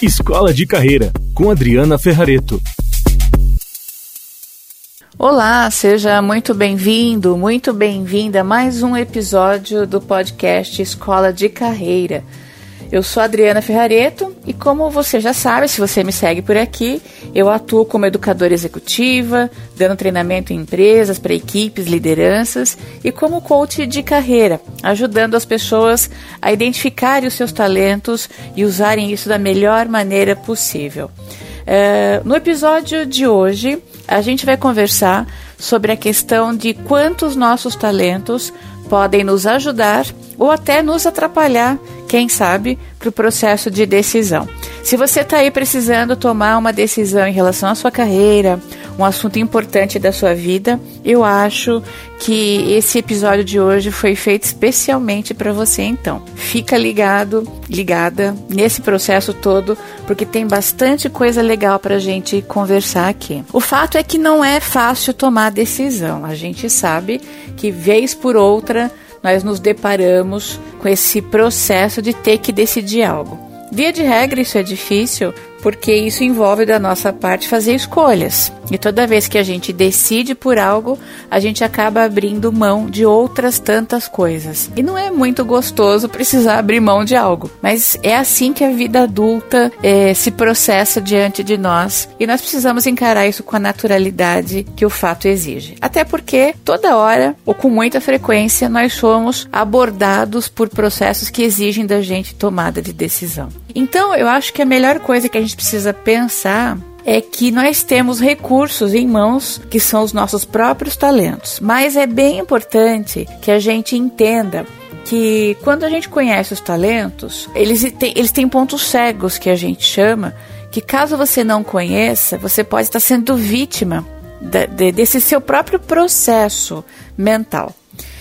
Escola de Carreira, com Adriana Ferrareto. Olá, seja muito bem-vindo, muito bem-vinda a mais um episódio do podcast Escola de Carreira. Eu sou Adriana Ferrareto e, como você já sabe, se você me segue por aqui, eu atuo como educadora executiva, dando treinamento em empresas, para equipes, lideranças e como coach de carreira, ajudando as pessoas a identificarem os seus talentos e usarem isso da melhor maneira possível. É, no episódio de hoje, a gente vai conversar sobre a questão de quantos nossos talentos podem nos ajudar ou até nos atrapalhar, quem sabe, para o processo de decisão. Se você está aí precisando tomar uma decisão em relação à sua carreira, um assunto importante da sua vida, eu acho que esse episódio de hoje foi feito especialmente para você então. Fica ligado, ligada nesse processo todo, porque tem bastante coisa legal para gente conversar aqui. O fato é que não é fácil tomar decisão. A gente sabe que vez por outra nós nos deparamos com esse processo de ter que decidir algo. Via de regra, isso é difícil porque isso envolve da nossa parte fazer escolhas. E toda vez que a gente decide por algo, a gente acaba abrindo mão de outras tantas coisas. E não é muito gostoso precisar abrir mão de algo, mas é assim que a vida adulta é, se processa diante de nós e nós precisamos encarar isso com a naturalidade que o fato exige. Até porque toda hora ou com muita frequência nós somos abordados por processos que exigem da gente tomada de decisão. Então eu acho que a melhor coisa que a gente precisa pensar é que nós temos recursos em mãos que são os nossos próprios talentos. Mas é bem importante que a gente entenda que quando a gente conhece os talentos, eles têm, eles têm pontos cegos que a gente chama, que caso você não conheça, você pode estar sendo vítima de, de, desse seu próprio processo mental.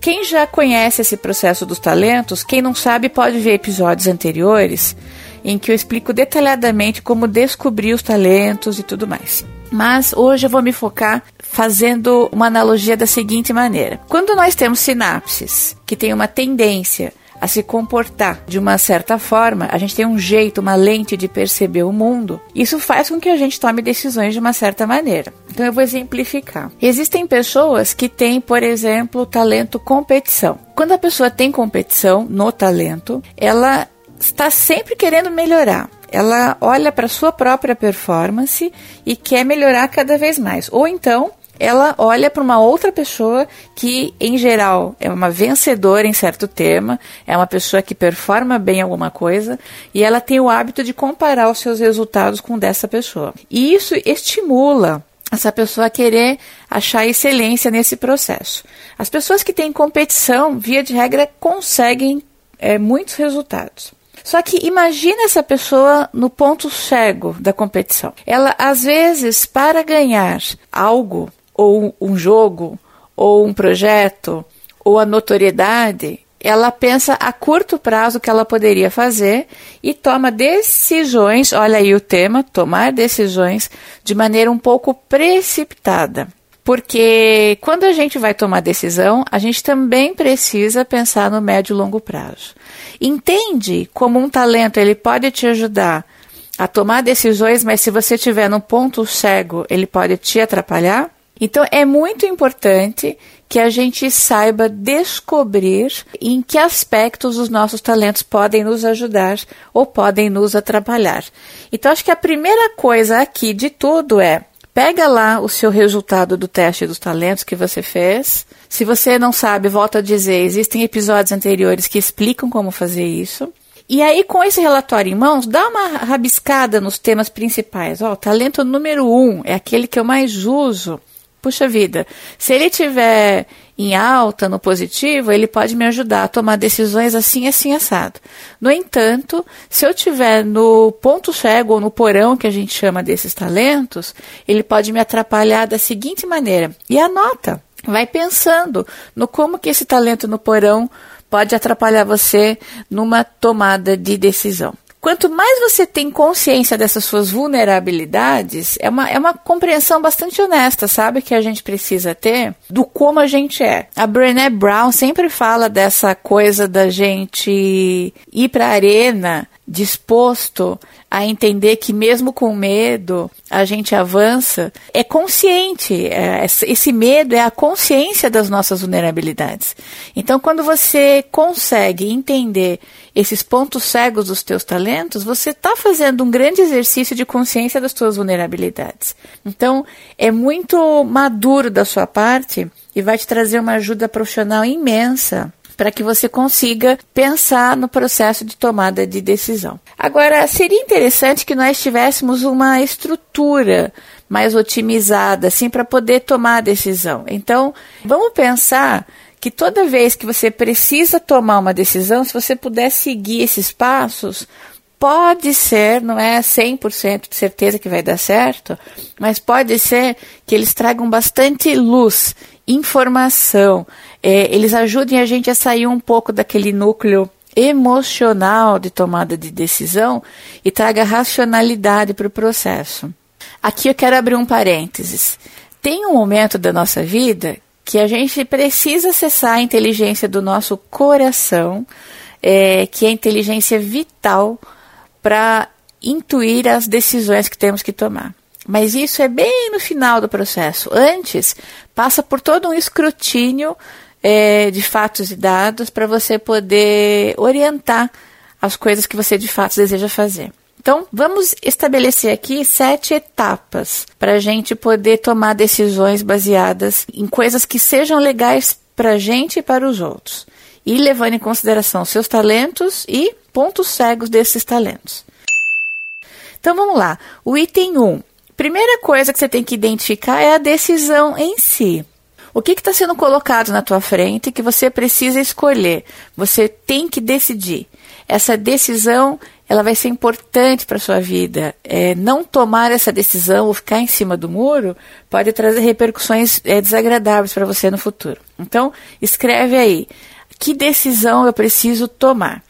Quem já conhece esse processo dos talentos, quem não sabe pode ver episódios anteriores em que eu explico detalhadamente como descobrir os talentos e tudo mais. Mas hoje eu vou me focar fazendo uma analogia da seguinte maneira: quando nós temos sinapses que têm uma tendência a se comportar de uma certa forma, a gente tem um jeito, uma lente de perceber o mundo. Isso faz com que a gente tome decisões de uma certa maneira. Então eu vou exemplificar. Existem pessoas que têm, por exemplo, talento competição. Quando a pessoa tem competição no talento, ela está sempre querendo melhorar. Ela olha para sua própria performance e quer melhorar cada vez mais. Ou então, ela olha para uma outra pessoa que, em geral, é uma vencedora em certo tema, é uma pessoa que performa bem alguma coisa, e ela tem o hábito de comparar os seus resultados com dessa pessoa. E isso estimula essa pessoa a querer achar excelência nesse processo. As pessoas que têm competição, via de regra, conseguem é, muitos resultados. Só que imagina essa pessoa no ponto cego da competição. Ela, às vezes, para ganhar algo, ou um jogo, ou um projeto, ou a notoriedade, ela pensa a curto prazo que ela poderia fazer e toma decisões, olha aí o tema, tomar decisões de maneira um pouco precipitada. Porque quando a gente vai tomar decisão, a gente também precisa pensar no médio e longo prazo. Entende como um talento ele pode te ajudar a tomar decisões, mas se você estiver no ponto cego, ele pode te atrapalhar? Então é muito importante que a gente saiba descobrir em que aspectos os nossos talentos podem nos ajudar ou podem nos atrapalhar. Então acho que a primeira coisa aqui de tudo é Pega lá o seu resultado do teste dos talentos que você fez. Se você não sabe, volta a dizer, existem episódios anteriores que explicam como fazer isso. E aí, com esse relatório em mãos, dá uma rabiscada nos temas principais. Ó, talento número um é aquele que eu mais uso. Puxa vida, se ele tiver em alta, no positivo, ele pode me ajudar a tomar decisões assim, assim, assado. No entanto, se eu tiver no ponto cego ou no porão, que a gente chama desses talentos, ele pode me atrapalhar da seguinte maneira. E anota, vai pensando no como que esse talento no porão pode atrapalhar você numa tomada de decisão. Quanto mais você tem consciência dessas suas vulnerabilidades, é uma, é uma compreensão bastante honesta, sabe? Que a gente precisa ter do como a gente é. A Brené Brown sempre fala dessa coisa da gente ir para a arena disposto a entender que mesmo com medo a gente avança, é consciente. É, esse medo é a consciência das nossas vulnerabilidades. Então, quando você consegue entender esses pontos cegos dos teus talentos, você está fazendo um grande exercício de consciência das tuas vulnerabilidades. Então, é muito maduro da sua parte e vai te trazer uma ajuda profissional imensa para que você consiga pensar no processo de tomada de decisão. Agora, seria interessante que nós tivéssemos uma estrutura mais otimizada, assim, para poder tomar a decisão. Então, vamos pensar que toda vez que você precisa tomar uma decisão, se você puder seguir esses passos, pode ser, não é 100% de certeza que vai dar certo, mas pode ser que eles tragam bastante luz, informação, é, eles ajudem a gente a sair um pouco daquele núcleo emocional de tomada de decisão e traga racionalidade para o processo. Aqui eu quero abrir um parênteses. Tem um momento da nossa vida que a gente precisa acessar a inteligência do nosso coração, é, que é a inteligência vital para intuir as decisões que temos que tomar. Mas isso é bem no final do processo. Antes, passa por todo um escrutínio é, de fatos e dados para você poder orientar as coisas que você de fato deseja fazer. Então, vamos estabelecer aqui sete etapas para a gente poder tomar decisões baseadas em coisas que sejam legais para a gente e para os outros. E levando em consideração seus talentos e pontos cegos desses talentos. Então vamos lá. O item 1. Um, primeira coisa que você tem que identificar é a decisão em si. O que está sendo colocado na tua frente que você precisa escolher? Você tem que decidir. Essa decisão ela vai ser importante para a sua vida. É, não tomar essa decisão ou ficar em cima do muro pode trazer repercussões é, desagradáveis para você no futuro. Então, escreve aí: que decisão eu preciso tomar?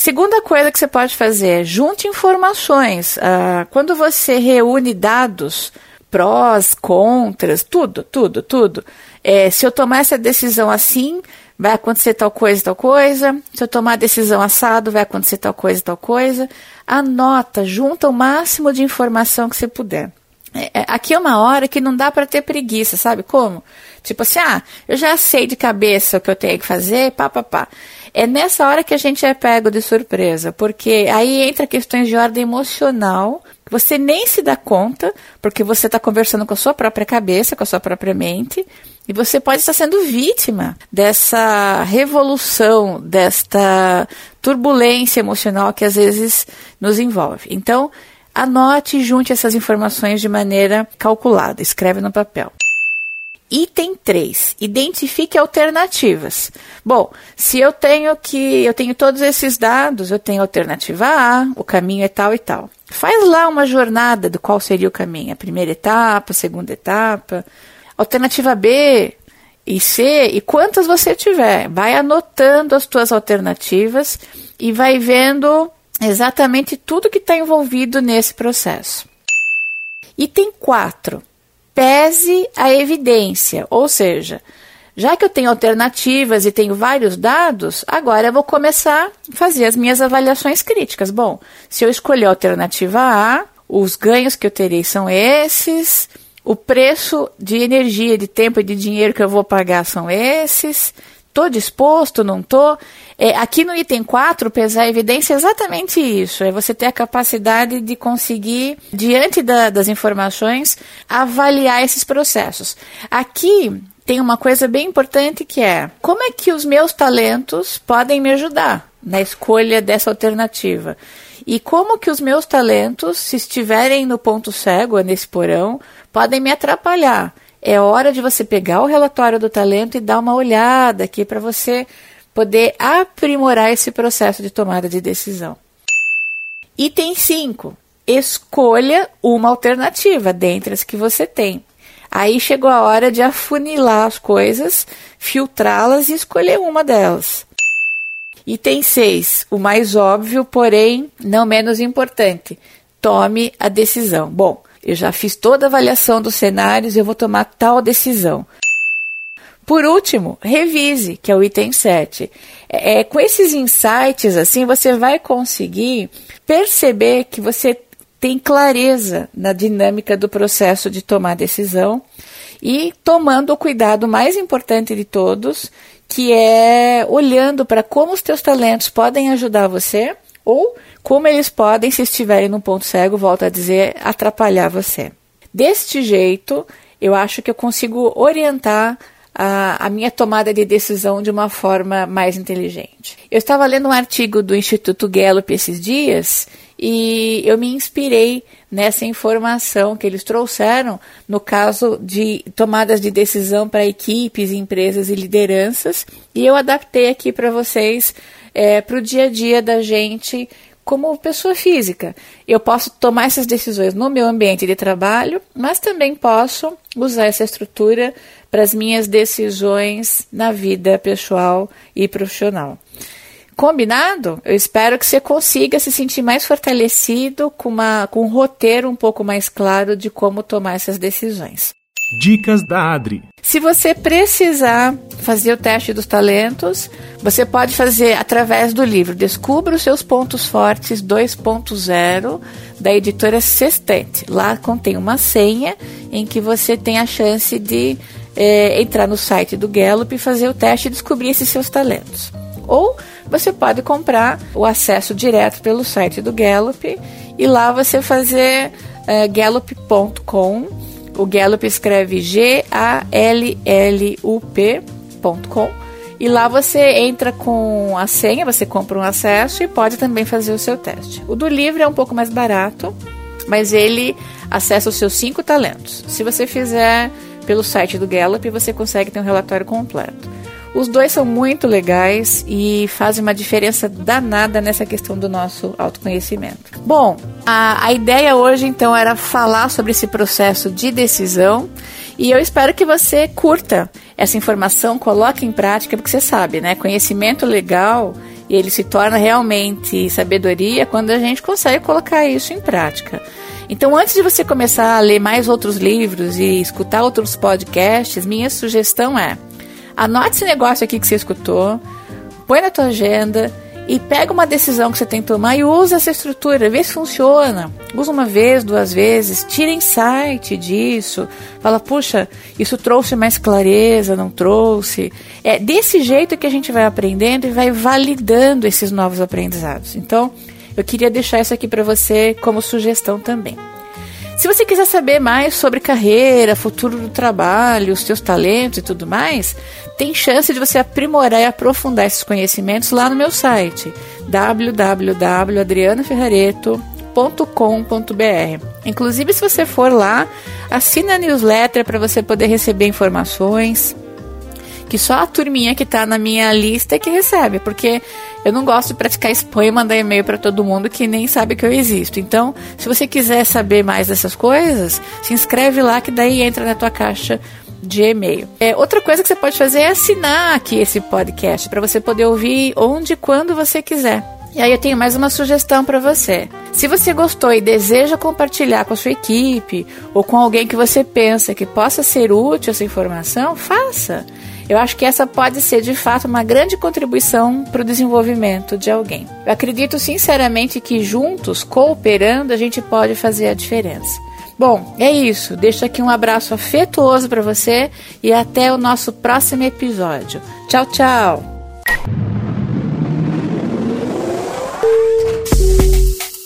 Segunda coisa que você pode fazer é junte informações. Ah, quando você reúne dados prós, contras, tudo, tudo, tudo. É, se eu tomar essa decisão assim, vai acontecer tal coisa, tal coisa. Se eu tomar a decisão assado, vai acontecer tal coisa, tal coisa. Anota, junta o máximo de informação que você puder. É, é aqui é uma hora que não dá para ter preguiça, sabe como? Tipo assim, ah, eu já sei de cabeça o que eu tenho que fazer, pá, pá, pá. É nessa hora que a gente é pego de surpresa, porque aí entra questões de ordem emocional, que você nem se dá conta, porque você está conversando com a sua própria cabeça, com a sua própria mente, e você pode estar sendo vítima dessa revolução, desta turbulência emocional que às vezes nos envolve. Então, anote e junte essas informações de maneira calculada, escreve no papel. Item 3. Identifique alternativas. Bom, se eu tenho que eu tenho todos esses dados, eu tenho alternativa A, o caminho é tal e tal. Faz lá uma jornada do qual seria o caminho, a primeira etapa, a segunda etapa, alternativa B e C e quantas você tiver. Vai anotando as tuas alternativas e vai vendo exatamente tudo que está envolvido nesse processo. Item 4 pese a evidência, ou seja, já que eu tenho alternativas e tenho vários dados, agora eu vou começar a fazer as minhas avaliações críticas. Bom, se eu escolher a alternativa A, os ganhos que eu terei são esses, o preço de energia, de tempo e de dinheiro que eu vou pagar são esses, Estou disposto, não estou? É, aqui no item 4, pesar a evidência é exatamente isso. É você ter a capacidade de conseguir, diante da, das informações, avaliar esses processos. Aqui tem uma coisa bem importante que é como é que os meus talentos podem me ajudar na escolha dessa alternativa. E como que os meus talentos, se estiverem no ponto cego, nesse porão, podem me atrapalhar é hora de você pegar o relatório do talento e dar uma olhada aqui para você poder aprimorar esse processo de tomada de decisão. Item 5. Escolha uma alternativa dentre as que você tem. Aí chegou a hora de afunilar as coisas, filtrá-las e escolher uma delas. Item 6. O mais óbvio, porém não menos importante. Tome a decisão. Bom, eu já fiz toda a avaliação dos cenários e eu vou tomar tal decisão. Por último, revise, que é o item 7. É, é, com esses insights, assim, você vai conseguir perceber que você tem clareza na dinâmica do processo de tomar decisão e tomando o cuidado mais importante de todos, que é olhando para como os teus talentos podem ajudar você ou como eles podem, se estiverem no ponto cego, volta a dizer, atrapalhar você. Deste jeito, eu acho que eu consigo orientar a, a, minha tomada de decisão de uma forma mais inteligente. Eu estava lendo um artigo do Instituto Gallup esses dias e eu me inspirei nessa informação que eles trouxeram no caso de tomadas de decisão para equipes, empresas e lideranças, e eu adaptei aqui para vocês é, para o dia a dia da gente como pessoa física. Eu posso tomar essas decisões no meu ambiente de trabalho, mas também posso usar essa estrutura para as minhas decisões na vida pessoal e profissional. Combinado? Eu espero que você consiga se sentir mais fortalecido com, uma, com um roteiro um pouco mais claro de como tomar essas decisões. Dicas da Adri. Se você precisar fazer o teste dos talentos, você pode fazer através do livro Descubra os seus pontos fortes 2.0 da editora Sextante. Lá contém uma senha em que você tem a chance de é, entrar no site do Gallup e fazer o teste e descobrir esses seus talentos. Ou você pode comprar o acesso direto pelo site do Gallup e lá você fazer uh, gallup.com. O Gallup escreve G-A-L-L-U-P.com. E lá você entra com a senha, você compra um acesso e pode também fazer o seu teste. O do livro é um pouco mais barato, mas ele acessa os seus cinco talentos. Se você fizer pelo site do Gallup, você consegue ter um relatório completo. Os dois são muito legais e fazem uma diferença danada nessa questão do nosso autoconhecimento. Bom, a, a ideia hoje então era falar sobre esse processo de decisão e eu espero que você curta essa informação, coloque em prática, porque você sabe, né? Conhecimento legal ele se torna realmente sabedoria quando a gente consegue colocar isso em prática. Então, antes de você começar a ler mais outros livros e escutar outros podcasts, minha sugestão é Anote esse negócio aqui que você escutou, põe na tua agenda e pega uma decisão que você tem que tomar e usa essa estrutura, vê se funciona. Usa uma vez, duas vezes, tira insight disso. Fala, puxa, isso trouxe mais clareza, não trouxe. É desse jeito que a gente vai aprendendo e vai validando esses novos aprendizados. Então, eu queria deixar isso aqui para você como sugestão também. Se você quiser saber mais sobre carreira, futuro do trabalho, os seus talentos e tudo mais, tem chance de você aprimorar e aprofundar esses conhecimentos lá no meu site www.adrianaferrareto.com.br. Inclusive, se você for lá, assina a newsletter para você poder receber informações que só a turminha que está na minha lista é que recebe, porque eu não gosto de praticar spam e mandar e-mail para todo mundo que nem sabe que eu existo. Então, se você quiser saber mais dessas coisas, se inscreve lá que daí entra na tua caixa de e-mail. É, outra coisa que você pode fazer é assinar aqui esse podcast para você poder ouvir onde e quando você quiser. E aí eu tenho mais uma sugestão para você. Se você gostou e deseja compartilhar com a sua equipe ou com alguém que você pensa que possa ser útil essa informação, faça. Eu acho que essa pode ser de fato uma grande contribuição para o desenvolvimento de alguém. Eu acredito sinceramente que juntos, cooperando, a gente pode fazer a diferença. Bom, é isso. Deixo aqui um abraço afetuoso para você e até o nosso próximo episódio. Tchau, tchau.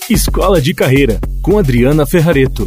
Escola de Carreira, com Adriana Ferrareto.